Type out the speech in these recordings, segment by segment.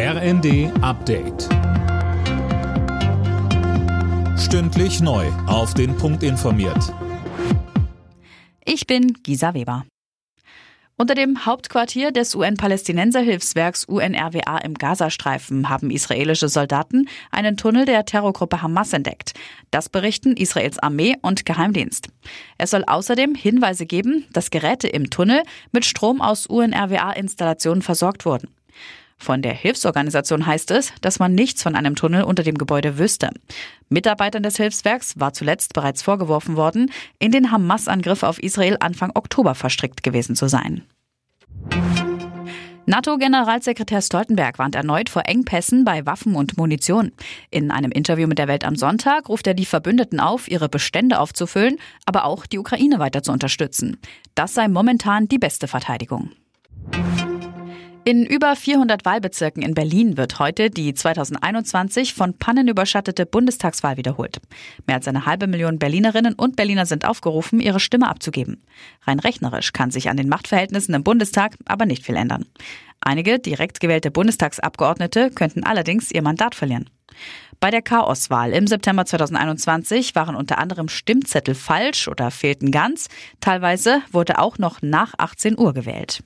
RND Update. Stündlich neu. Auf den Punkt informiert. Ich bin Gisa Weber. Unter dem Hauptquartier des UN-Palästinenser-Hilfswerks UNRWA im Gazastreifen haben israelische Soldaten einen Tunnel der Terrorgruppe Hamas entdeckt. Das berichten Israels Armee und Geheimdienst. Es soll außerdem Hinweise geben, dass Geräte im Tunnel mit Strom aus UNRWA-Installationen versorgt wurden. Von der Hilfsorganisation heißt es, dass man nichts von einem Tunnel unter dem Gebäude wüsste. Mitarbeitern des Hilfswerks war zuletzt bereits vorgeworfen worden, in den Hamas-Angriff auf Israel Anfang Oktober verstrickt gewesen zu sein. NATO-Generalsekretär Stoltenberg warnt erneut vor Engpässen bei Waffen und Munition. In einem Interview mit der Welt am Sonntag ruft er die Verbündeten auf, ihre Bestände aufzufüllen, aber auch die Ukraine weiter zu unterstützen. Das sei momentan die beste Verteidigung. In über 400 Wahlbezirken in Berlin wird heute die 2021 von Pannen überschattete Bundestagswahl wiederholt. Mehr als eine halbe Million Berlinerinnen und Berliner sind aufgerufen, ihre Stimme abzugeben. Rein rechnerisch kann sich an den Machtverhältnissen im Bundestag aber nicht viel ändern. Einige direkt gewählte Bundestagsabgeordnete könnten allerdings ihr Mandat verlieren. Bei der Chaoswahl im September 2021 waren unter anderem Stimmzettel falsch oder fehlten ganz. Teilweise wurde auch noch nach 18 Uhr gewählt.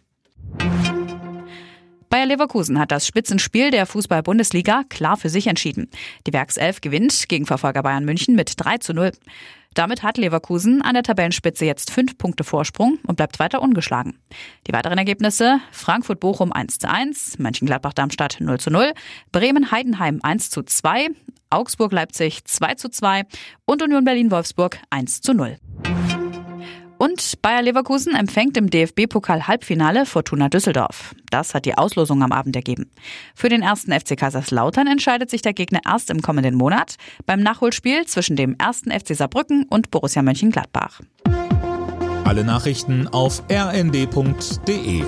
Bayer Leverkusen hat das Spitzenspiel der Fußball-Bundesliga klar für sich entschieden. Die Werkself gewinnt gegen Verfolger Bayern München mit 3 zu 0. Damit hat Leverkusen an der Tabellenspitze jetzt fünf Punkte Vorsprung und bleibt weiter ungeschlagen. Die weiteren Ergebnisse Frankfurt-Bochum 1 zu 1, Mönchengladbach-Darmstadt 0 zu 0, Bremen-Heidenheim 1 zu 2, Augsburg-Leipzig 2 zu 2 und Union Berlin-Wolfsburg 1 zu 0. Und Bayer Leverkusen empfängt im DFB-Pokal-Halbfinale Fortuna Düsseldorf. Das hat die Auslosung am Abend ergeben. Für den ersten FC Kaiserslautern entscheidet sich der Gegner erst im kommenden Monat beim Nachholspiel zwischen dem ersten FC Saarbrücken und Borussia Mönchengladbach. Alle Nachrichten auf rnd.de